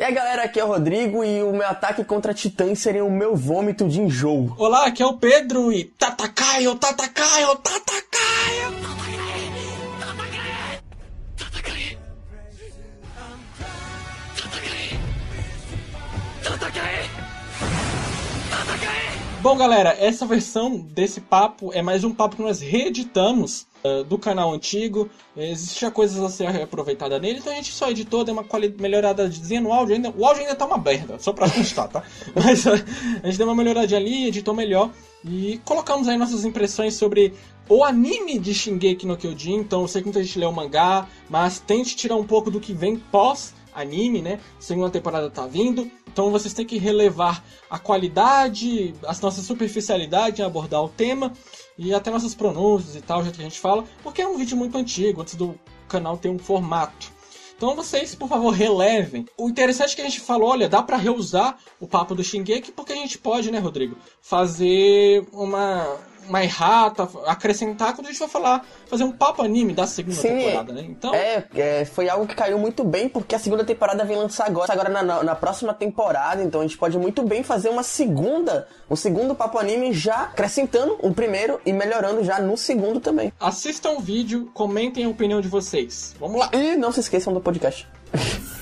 E aí galera, aqui é o Rodrigo e o meu ataque contra titãs seria o meu vômito de enjoo. Olá, aqui é o Pedro e Tatakaio, Tatakaio, Tatakaio. Bom, galera, essa versão desse papo é mais um papo que nós reeditamos uh, do canal antigo. Existia coisas a ser aproveitada nele, então a gente só editou, deu uma melhoradazinha no áudio. Ainda, o áudio ainda tá uma merda, só pra constar, tá? Mas uh, a gente deu uma melhoradinha ali, editou melhor e colocamos aí nossas impressões sobre o anime de Shingeki no Kyojin. Então eu sei que muita gente lê o mangá, mas tente tirar um pouco do que vem pós anime, né? Segunda temporada tá vindo. Então vocês têm que relevar a qualidade, a nossa superficialidade em abordar o tema e até nossas pronúncias e tal, já que a gente fala, porque é um vídeo muito antigo, antes do canal ter um formato. Então vocês, por favor, relevem. O interessante é que a gente falou, olha, dá para reusar o papo do Shingeki, porque a gente pode, né, Rodrigo, fazer uma uma errata, acrescentar quando a gente vai falar, fazer um papo anime da segunda Sim, temporada, né? Então... É, é, foi algo que caiu muito bem, porque a segunda temporada vem lançar agora, agora na, na, próxima temporada, então a gente pode muito bem fazer uma segunda, um segundo papo anime já acrescentando o primeiro e melhorando já no segundo também. Assistam o vídeo, comentem a opinião de vocês. Vamos lá! E não se esqueçam do podcast.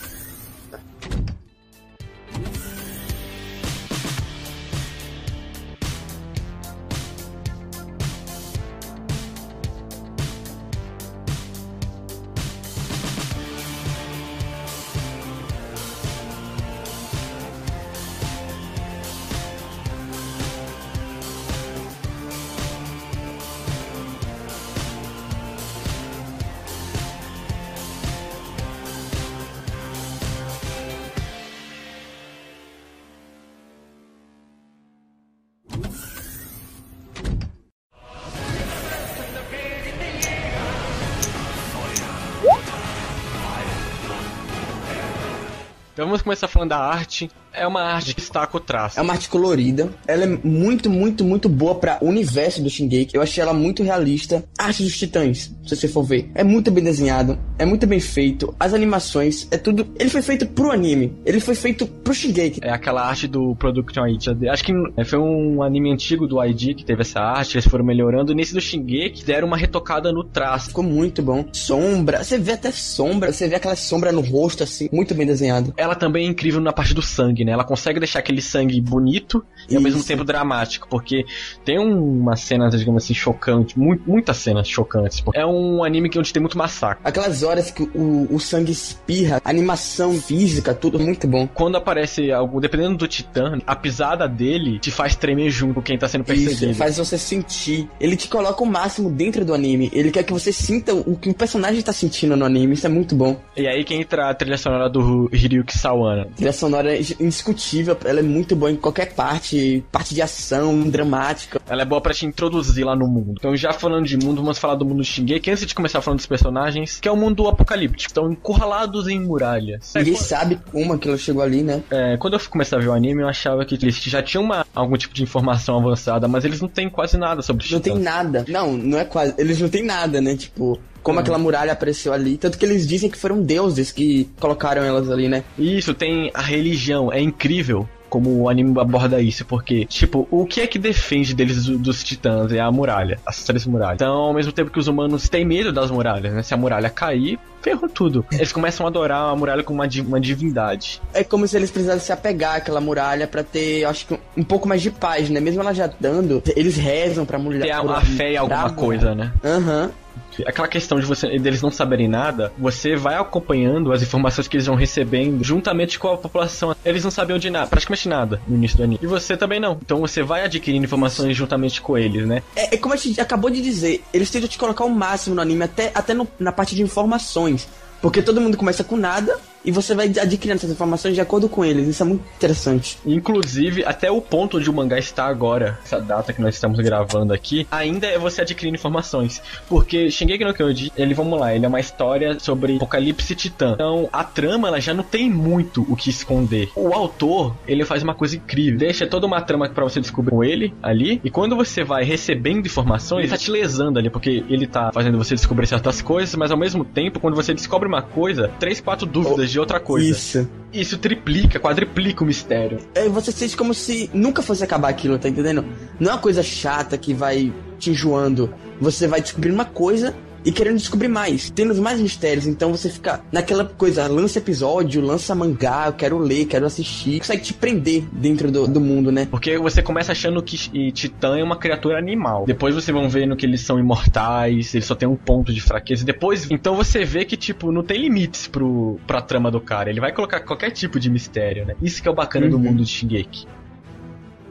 Então vamos começar falando da arte. É uma arte que destaca o traço. É uma arte colorida. Ela é muito, muito, muito boa para o universo do Shingeki. Eu achei ela muito realista. A arte dos titãs, se você for ver, é muito bem desenhado, é muito bem feito. As animações, é tudo. Ele foi feito pro anime. Ele foi feito pro Shingeki. É aquela arte do Production ID. Acho que é, foi um anime antigo do ID que teve essa arte. Eles foram melhorando. Nesse do Shingeki deram uma retocada no traço. Ficou muito bom. Sombra, você vê até sombra. Você vê aquela sombra no rosto assim, muito bem desenhado. Ela também é incrível na parte do sangue, né? Ela consegue deixar aquele sangue bonito e ao mesmo tempo dramático, porque tem uma cena, digamos assim, chocante, mu muitas cenas chocantes. É um anime que onde tem muito massacre. Aquelas horas que o, o sangue espirra, animação física, tudo muito bom. Quando aparece algo, dependendo do titã, a pisada dele te faz tremer junto com quem tá sendo perseguido. Isso, faz você sentir. Ele te coloca o máximo dentro do anime. Ele quer que você sinta o que o personagem tá sentindo no anime. Isso é muito bom. E aí que entra a trilha sonora do Hiryuki Sawana. Trilha sonora indiscutível, ela é muito boa em qualquer parte, parte de ação, dramática. Ela é boa para te introduzir lá no mundo. Então, já falando de mundo, vamos falar do mundo Shingeki antes de começar falando dos personagens, que é o mundo apocalíptico. Estão encurralados em muralhas. Ninguém é, sabe como aquilo chegou ali, né? É, quando eu comecei a ver o anime, eu achava que eles já tinham uma, algum tipo de informação avançada, mas eles não têm quase nada sobre Não tem nada. Não, não é quase. Eles não têm nada, né? Tipo, como aquela muralha apareceu ali. Tanto que eles dizem que foram deuses que colocaram elas ali, né? Isso, tem a religião. É incrível como o anime aborda isso, porque, tipo, o que é que defende deles dos titãs é a muralha, as três muralhas. Então, ao mesmo tempo que os humanos têm medo das muralhas, né? Se a muralha cair, ferrou tudo. Eles começam a adorar a muralha como uma, uma divindade. É como se eles precisassem se apegar àquela muralha para ter, acho que, um pouco mais de paz, né? Mesmo ela já dando, eles rezam pra mulher. Ter a, a fé em alguma coisa, né? Aham. Uhum aquela questão de você deles não saberem nada, você vai acompanhando as informações que eles vão recebendo juntamente com a população. Eles não sabiam de nada, praticamente nada no início do anime. E você também não. Então você vai adquirindo informações juntamente com eles, né? É, é como a gente acabou de dizer, eles tentam te colocar o máximo no anime, até, até no, na parte de informações. Porque todo mundo começa com nada e você vai adquirindo essas informações de acordo com eles. Isso é muito interessante. Inclusive, até o ponto onde o mangá está agora, essa data que nós estamos gravando aqui, ainda é você adquirindo informações. Porque Shingeki no Kyojin, ele, vamos lá, ele é uma história sobre Apocalipse Titã. Então, a trama, ela já não tem muito o que esconder. O autor, ele faz uma coisa incrível. Deixa toda uma trama para você descobrir com ele ali. E quando você vai recebendo informações, ele tá te lesando ali, porque ele tá fazendo você descobrir certas coisas, mas ao mesmo tempo, quando você descobre uma coisa, três, quatro dúvidas de outra coisa. Isso. Isso triplica, quadriplica o mistério. É, você sente como se nunca fosse acabar aquilo, tá entendendo? Não é uma coisa chata que vai te enjoando. Você vai descobrir uma coisa e querendo descobrir mais, tendo mais mistérios. Então você fica naquela coisa, lança episódio, lança mangá, eu quero ler, quero assistir. Consegue te prender dentro do, do mundo, né? Porque você começa achando que Titã é uma criatura animal. Depois você vão vendo que eles são imortais, eles só tem um ponto de fraqueza. Depois, então você vê que, tipo, não tem limites pro, pra trama do cara. Ele vai colocar qualquer tipo de mistério, né? Isso que é o bacana uhum. do mundo de Shingeki.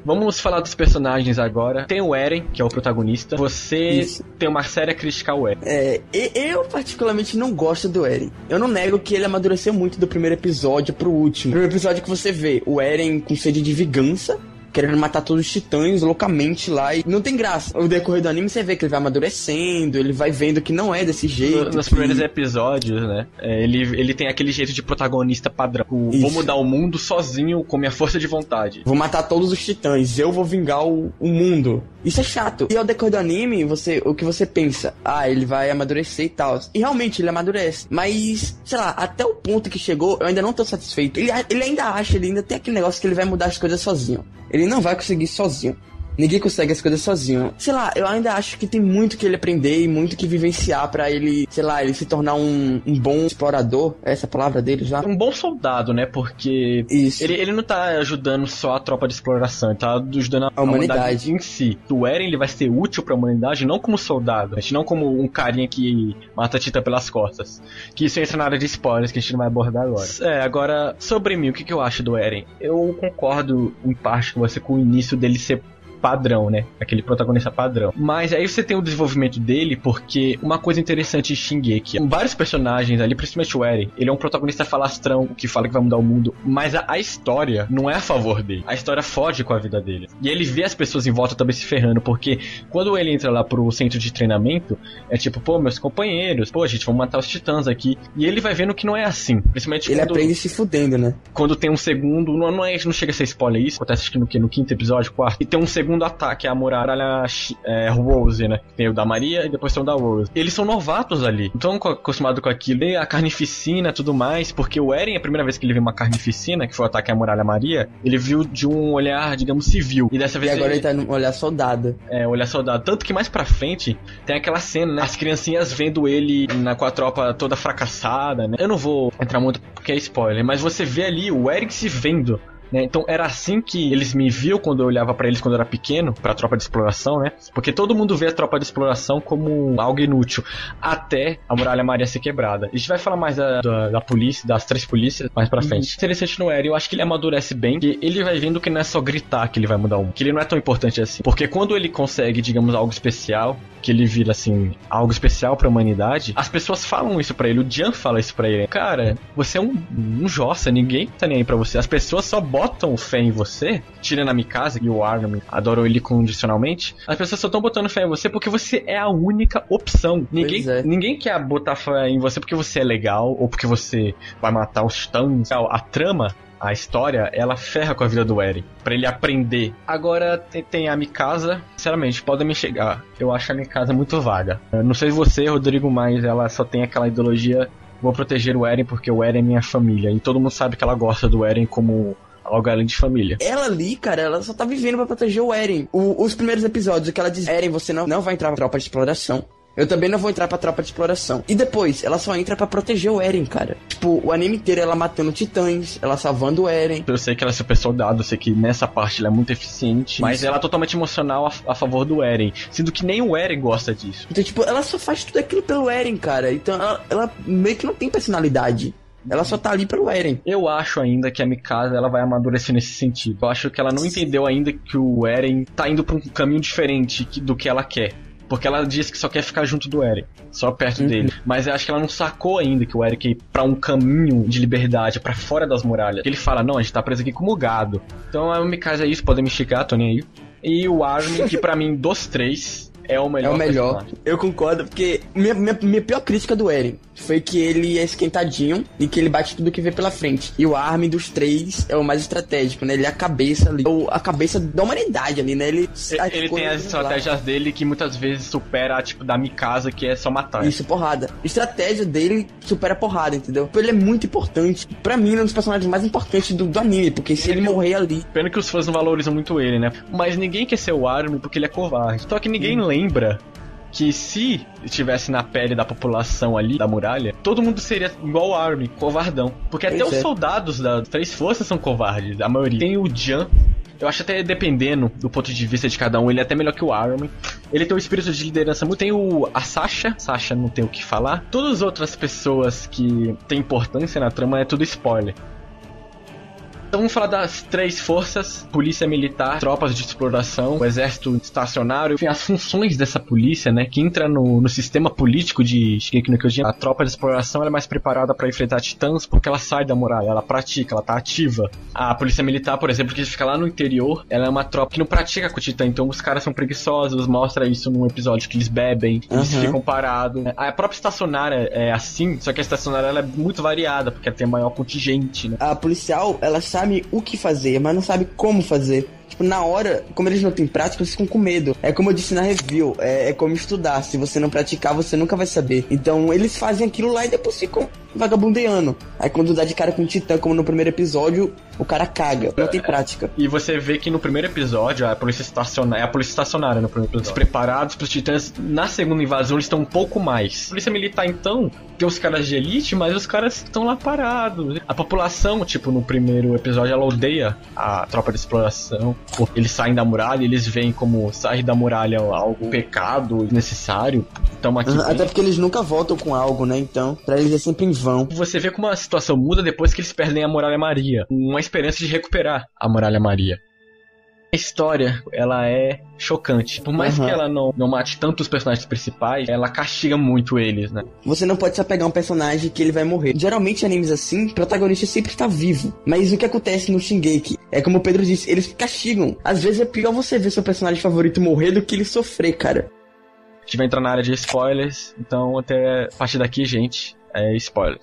Vamos falar dos personagens agora. Tem o Eren, que é o protagonista. Você Isso. tem uma séria crítica ao Eren. É, eu particularmente não gosto do Eren. Eu não nego que ele amadureceu muito do primeiro episódio pro último. O primeiro episódio que você vê o Eren com sede de vingança, querendo matar todos os titãs loucamente lá. E não tem graça. O decorrer do anime você vê que ele vai amadurecendo, ele vai vendo que não é desse jeito. Nos que... primeiros episódios, né? É, ele, ele tem aquele jeito de protagonista padrão. O, vou mudar o mundo sozinho com minha força de vontade. Vou matar todos os titãs, eu vou vingar o, o mundo. Isso é chato. E ao decorrer do anime, você, o que você pensa? Ah, ele vai amadurecer e tal. E realmente ele amadurece. Mas, sei lá, até o ponto que chegou, eu ainda não tô satisfeito. Ele, ele ainda acha, ele ainda tem aquele negócio que ele vai mudar as coisas sozinho. Ele não vai conseguir sozinho. Ninguém consegue as coisas sozinho. Sei lá, eu ainda acho que tem muito que ele aprender e muito que vivenciar para ele, sei lá, ele se tornar um, um bom explorador. É essa a palavra dele já? Um bom soldado, né? Porque Isso. Ele, ele não tá ajudando só a tropa de exploração, ele tá ajudando a, a humanidade. humanidade. em si. O Eren ele vai ser útil para a humanidade não como soldado, não como um carinha que mata a Tita pelas costas. Que isso entra na área de spoilers que a gente não vai abordar agora. É, agora, sobre mim, o que, que eu acho do Eren? Eu concordo em parte com você com o início dele ser padrão, né? Aquele protagonista padrão. Mas aí você tem o desenvolvimento dele, porque uma coisa interessante de Shingeki, vários personagens ali, principalmente o Eren, ele é um protagonista falastrão que fala que vai mudar o mundo, mas a, a, história não é a favor dele. A história foge com a vida dele. E ele vê as pessoas em volta também se ferrando, porque quando ele entra lá pro centro de treinamento, é tipo, pô, meus companheiros, pô, gente, vamos matar os titãs aqui. E ele vai vendo que não é assim. Principalmente ele quando, aprende se fudendo, né? Quando tem um segundo, não, não, é, não chega a ser spoiler isso, acontece acho que no, que, no quinto episódio, quarto, e tem um segundo segundo ataque, é a muralha é, Rose, né? Tem o da Maria e depois tem o da Rose. Eles são novatos ali. Então, acostumado com aquilo, e a carnificina e tudo mais, porque o Eren, a primeira vez que ele viu uma carnificina, que foi o ataque à muralha Maria, ele viu de um olhar, digamos, civil. E dessa vez. E agora ele, ele tá no olhar soldado. É, olhar soldado. Tanto que mais pra frente tem aquela cena, né? As criancinhas vendo ele na, com a tropa toda fracassada, né? Eu não vou entrar muito porque é spoiler, mas você vê ali o Eren se vendo né? Então era assim que eles me viam quando eu olhava para eles quando eu era pequeno, para a tropa de exploração, né? Porque todo mundo vê a tropa de exploração como algo inútil, até a muralha Maria ser quebrada. A gente vai falar mais da, da, da polícia, das três polícias, mais pra uhum. frente. Interessante no Eren, eu acho que ele amadurece bem, que ele vai vendo que não é só gritar que ele vai mudar um, que ele não é tão importante assim. Porque quando ele consegue, digamos, algo especial, que ele vira assim, algo especial para a humanidade, as pessoas falam isso para ele, o Jan fala isso para ele. Cara, você é um, um jossa, ninguém tá nem aí pra você. As pessoas só botam fé em você, tirando a Mikasa e o Armin adoram ele condicionalmente, as pessoas só estão botando fé em você porque você é a única opção. Ninguém, é. ninguém quer botar fé em você porque você é legal ou porque você vai matar os titãs. A trama a história, ela ferra com a vida do Eren, para ele aprender. Agora tem, tem, a Mikasa, sinceramente, podem me chegar. Eu acho a Mikasa muito vaga. Eu não sei você, Rodrigo, mas ela só tem aquela ideologia vou proteger o Eren porque o Eren é minha família. E todo mundo sabe que ela gosta do Eren como algo além de família. Ela ali, cara, ela só tá vivendo para proteger o Eren. O, os primeiros episódios que ela diz, Eren, você não, não vai entrar na tropa de exploração. Eu também não vou entrar pra tropa de exploração. E depois, ela só entra para proteger o Eren, cara. Tipo, o anime inteiro ela matando titãs, ela salvando o Eren. Eu sei que ela é super soldado, eu sei que nessa parte ela é muito eficiente. Mas ela é totalmente emocional a, a, favor do Eren. Sendo que nem o Eren gosta disso. Então, tipo, ela só faz tudo aquilo pelo Eren, cara. Então ela, ela meio que não tem personalidade. Ela só tá ali pelo Eren. Eu acho ainda que a Mikasa ela vai amadurecer nesse sentido. Eu acho que ela não entendeu ainda que o Eren tá indo pra um caminho diferente do que ela quer. Porque ela diz que só quer ficar junto do Eric, só perto uhum. dele. Mas eu acho que ela não sacou ainda que o Eric ir pra um caminho de liberdade, para fora das muralhas. Ele fala, não, a gente tá preso aqui como gado. Então a Mikasa é isso, podem me tô nem aí. E o Armin, que para mim, dos três, é o melhor. É o melhor. personagem. Eu concordo, porque minha, minha, minha pior crítica do Eren foi que ele é esquentadinho e que ele bate tudo que vê pela frente. E o Armin dos três é o mais estratégico, né? Ele é a cabeça ali, o- a cabeça da humanidade ali, né? Ele, Ele, ele tem as estratégias dele que muitas vezes supera, tipo, da Mikasa, que é só matar. Isso, porrada. A estratégia dele supera a porrada, entendeu? Ele é muito importante. Pra mim, ele é um dos personagens mais importantes do, do anime, porque se ele morrer ali. Pena que os fãs não valorizam muito ele, né? Mas ninguém quer ser o Armin porque ele é covarde. Só que ninguém lembra que se estivesse na pele da população ali, da muralha, todo mundo seria igual o Armin, covardão. Porque até Pois os é. soldados das três forças são covardes, a maioria. Tem o Jan. Eu acho até dependendo do ponto de vista de cada um, ele é até melhor que o Armin. Ele tem um espírito de liderança muito. Tem o a Sasha, Sasha não tem o que falar. Todas as outras pessoas que têm importância na trama é tudo spoiler. Então vamos falar das três forças: polícia militar, tropas de exploração, o exército estacionário, enfim, as funções dessa polícia, né, que entra no, no sistema político de Shigeki no Kyojin. A tropa de exploração ela é mais preparada para enfrentar titãs porque ela sai da muralha, ela pratica, ela tá ativa. A polícia militar, por exemplo, que fica lá no interior, ela é uma tropa que não pratica com o titã, então os caras são preguiçosos, mostra isso num episódio que eles bebem, eles Uhum. ficam parados. A própria estacionária é assim, só que a estacionária é muito variada, porque ela tem maior contingente, né? A policial, ela sabe o que fazer, mas não sabe como fazer. Tipo, na hora, como eles não têm prática, eles ficam com medo. É como eu disse na review, é, é como estudar. Se você não praticar, você nunca vai saber. Então, eles fazem aquilo lá e depois ficam vagabundeando. Aí quando dá de cara com o Titã, como no primeiro episódio, o cara caga. Não tem prática. E você vê que no primeiro episódio, a polícia estacionária, é a polícia estacionária no primeiro episódio, preparados pros titãs, na segunda invasão eles estão um pouco mais. A polícia militar, então, tem os caras de elite, mas os caras estão lá parados. A população, tipo, no primeiro episódio, ela odeia a tropa de exploração. Porque Eles saem da muralha, eles veem como sair da muralha algo pecado, necessário. Então aqui. Até porque eles nunca voltam com algo, né? Então, pra eles é sempre em vão. Você vê como a situação muda depois que eles perdem a Muralha Maria. Uma esperança de recuperar a Muralha Maria. A história, ela é chocante. Por mais Uhum. que ela não, não mate tanto os personagens principais, ela castiga muito eles, né? Você não pode se apegar a um personagem que ele vai morrer. Geralmente, em animes assim, o protagonista sempre está vivo. Mas o que acontece no Shingeki é como o Pedro disse, eles castigam. Às vezes é pior você ver seu personagem favorito morrer do que ele sofrer, cara. A gente vai entrar na área de spoilers, então até a partir daqui, gente, é spoiler.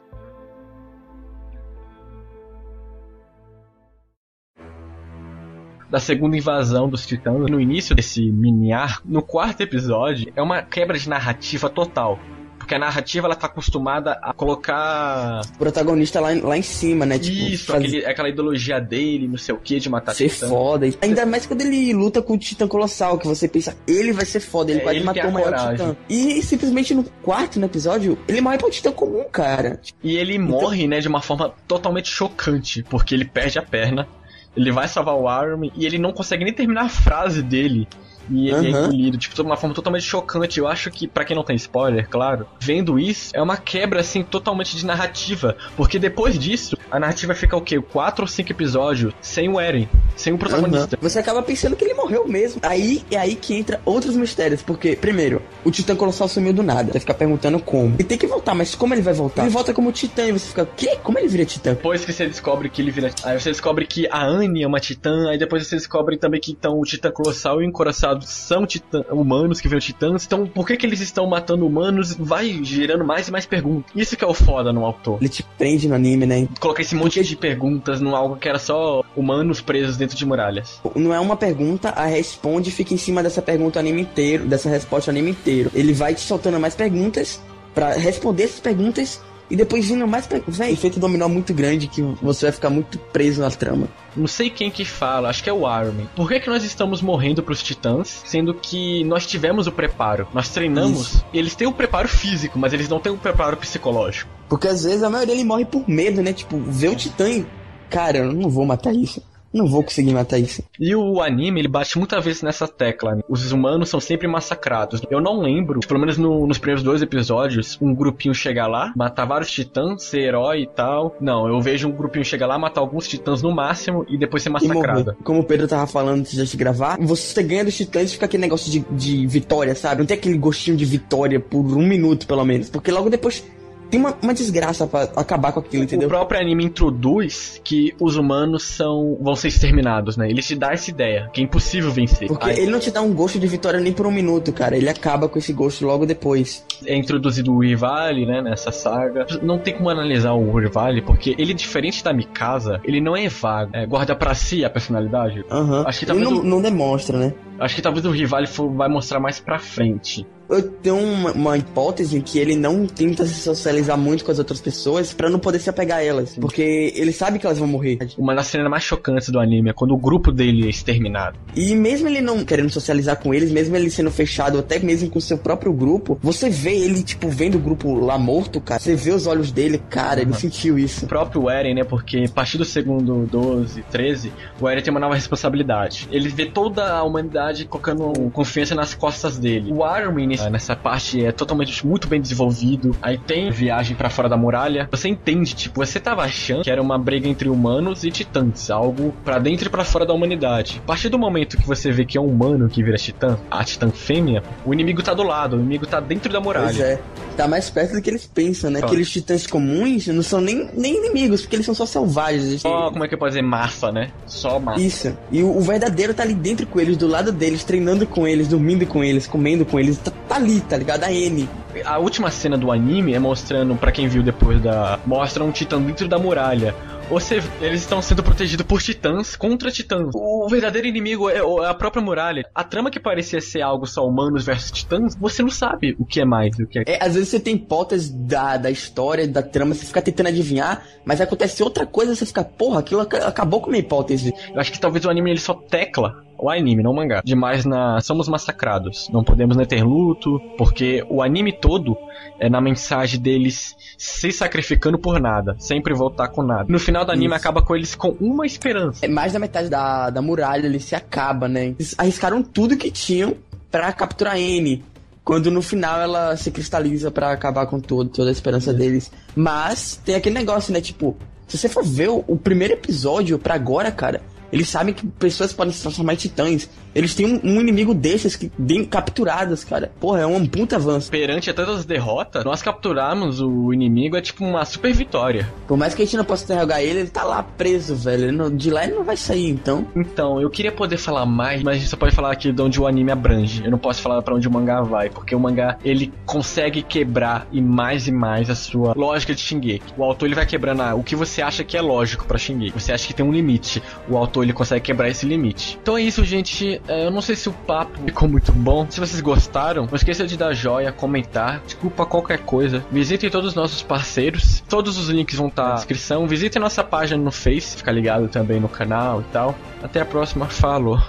Da segunda invasão dos titãs, no início desse mini arco, no quarto episódio, é uma quebra de narrativa total. Porque a narrativa ela tá acostumada a colocar. O protagonista lá, em- lá em cima, né? Tipo, Isso, faz- aquele- aquela ideologia dele, não sei o que, de matar ser titã. foda. Ainda mais quando ele luta com o Titã Colossal, que você pensa, ele vai ser foda, ele É, quase ele matou o maior coragem. Titã. E simplesmente no quarto no episódio, ele morre pra um Titã comum, cara. E ele morre, né, de uma forma totalmente chocante, porque ele perde a perna, ele vai salvar o Armin e ele não consegue nem terminar a frase dele. E ele é Aham. engolido, tipo, de uma forma totalmente chocante. Eu acho que, pra quem não tem spoiler, claro, vendo isso, é uma quebra, assim, totalmente de narrativa. Porque depois disso, a narrativa fica o quê? Quatro ou cinco episódios sem o Eren, sem o protagonista. Aham. Você acaba pensando que ele morreu mesmo. Aí é aí que entra outros mistérios. Porque, primeiro, o Titã Colossal sumiu do nada. Você fica perguntando como. E tem que voltar, mas como ele vai voltar? Ele volta como Titã e você fica, quê? Como ele vira Titã? Depois que você descobre que ele vira. Aí você descobre que a Anne é uma titã. Aí depois você descobre também que então o titã colossal e o encoraçado são titã, humanos que viram titãs. Então por que, que eles estão matando humanos? Vai gerando mais e mais perguntas. Isso que é o foda no autor. Ele te prende no anime, né? Colocar esse monte de perguntas num algo que era só humanos presos dentro de muralhas. Não é uma pergunta, a responde fica em cima dessa pergunta o anime inteiro, dessa resposta o anime inteiro. Ele vai te soltando mais perguntas pra responder essas perguntas e depois vindo mais perguntas. Véi, efeito dominó muito grande que você vai ficar muito preso na trama. Não sei quem que fala, acho que é o Armin. Por que, que nós estamos morrendo pros titãs, sendo que nós tivemos o preparo? Nós treinamos. Eles têm o preparo físico, mas eles não têm o preparo psicológico. Porque às vezes a maioria ele morre por medo, né? Tipo, vê o titã e. Cara, eu não vou matar isso. Não vou conseguir matar isso. E o anime, ele bate muitas vezes nessa tecla. né? Os humanos são sempre massacrados. Eu não lembro, pelo menos no- nos primeiros dois episódios, um grupinho chegar lá, matar vários titãs, ser herói e tal. Não, eu vejo um grupinho chegar lá, matar alguns titãs no máximo e depois ser massacrado. Como o Pedro tava falando antes de gravar, você ganha dos titãs e fica aquele negócio de, de vitória, sabe? Não tem aquele gostinho de vitória por um minuto, pelo menos. Porque logo depois tem uma, uma desgraça para acabar com aquilo, entendeu? O próprio anime introduz que os humanos são vão ser exterminados, né? Ele te dá essa ideia, que é impossível vencer. Porque Aí, ele não te dá um gosto de vitória nem por um minuto, cara. Ele acaba com esse gosto logo depois. É introduzido o Rivali, né, nessa saga. Não tem como analisar o Rivali, porque ele, diferente da Mikasa, ele não é vago. É, guarda para si a personalidade. Uhum. Acho que talvez ele não, o... não demonstra, né? Acho que talvez o Rivali vai mostrar mais pra frente eu tenho uma, uma, hipótese que ele não tenta se socializar muito com as outras pessoas para não poder se apegar a elas. Sim. Porque ele sabe que elas vão morrer. Uma das cenas mais chocantes do anime é quando o grupo dele é exterminado. E mesmo ele não querendo socializar com eles, mesmo ele sendo fechado, até mesmo com o seu próprio grupo, você vê ele, tipo, vendo o grupo lá morto, cara. Você vê os olhos dele, cara, uhum. ele sentiu isso. O próprio Eren, né? Porque a partir do segundo 12, 13, o Eren tem uma nova responsabilidade. Ele vê toda a humanidade colocando confiança nas costas dele. O Armin nessa parte é totalmente muito bem desenvolvido. Aí tem viagem para fora da muralha. Você entende, tipo, você tava achando que era uma briga entre humanos e titãs, algo para dentro e para fora da humanidade. A partir do momento que você vê que é um humano que vira titã, a titã fêmea, o inimigo tá do lado, o inimigo tá dentro da muralha. Pois é. Tá mais perto do que eles pensam, né? Claro. Aqueles titãs comuns não são nem, nem inimigos, porque eles são só selvagens. Só, como é que eu posso dizer, massa, né? Só massa. Isso. E o, o verdadeiro tá ali dentro com eles, do lado deles, treinando com eles, dormindo com eles, comendo com eles. Tá, tá ali, tá ligado? A N. A última cena do anime é mostrando, para quem viu depois da. Mostra um titã dentro da muralha. Seja, eles estão sendo protegidos por titãs contra titãs. O verdadeiro inimigo é, é a própria muralha. A trama que parecia ser algo só humanos versus titãs, você não sabe o que é mais, o que é. é às vezes você tem pautas da, da história, da trama, você fica tentando adivinhar, mas acontece outra coisa, você fica, porra, aquilo acabou com a minha hipótese. Eu acho que talvez o anime ele só tecla o anime, não o mangá. Demais na somos massacrados. Não podemos né, ter luto, porque o anime todo é na mensagem deles se sacrificando por nada, sempre voltar com nada. No final do anime Isso. acaba com eles com uma esperança. É mais da metade da, da muralha, ele se acaba, né? Eles arriscaram tudo que tinham para capturar N. Quando no final ela se cristaliza para acabar com todo, toda a esperança é. deles. Mas tem aquele negócio, né? Tipo, se você for ver o, o primeiro episódio pra agora, cara, eles sabem que pessoas podem se transformar em titãs. Eles têm um, um inimigo desses que bem capturados, cara. Porra, é um puta avanço. Perante a todas as derrotas, nós capturarmos o inimigo é tipo uma super vitória. Por mais que a gente não possa interrogar ele, ele tá lá preso, velho. Não, de lá ele não vai sair, então. Então, eu queria poder falar mais, mas a gente só pode falar aqui de onde o anime abrange. Eu não posso falar para onde o mangá vai, porque o mangá ele consegue quebrar e mais e mais a sua lógica de Shingeki. O autor ele vai quebrando a, o que você acha que é lógico para Shingeki. Você acha que tem um limite. O autor ele consegue quebrar esse limite. Então é isso, gente. É, eu não sei se o papo ficou muito bom. Se vocês gostaram, não esqueça de dar joia, comentar. Desculpa qualquer coisa. Visitem todos os nossos parceiros. Todos os links vão estar na descrição. Visitem nossa página no Face. Fica ligado também no canal e tal. Até a próxima. Falou.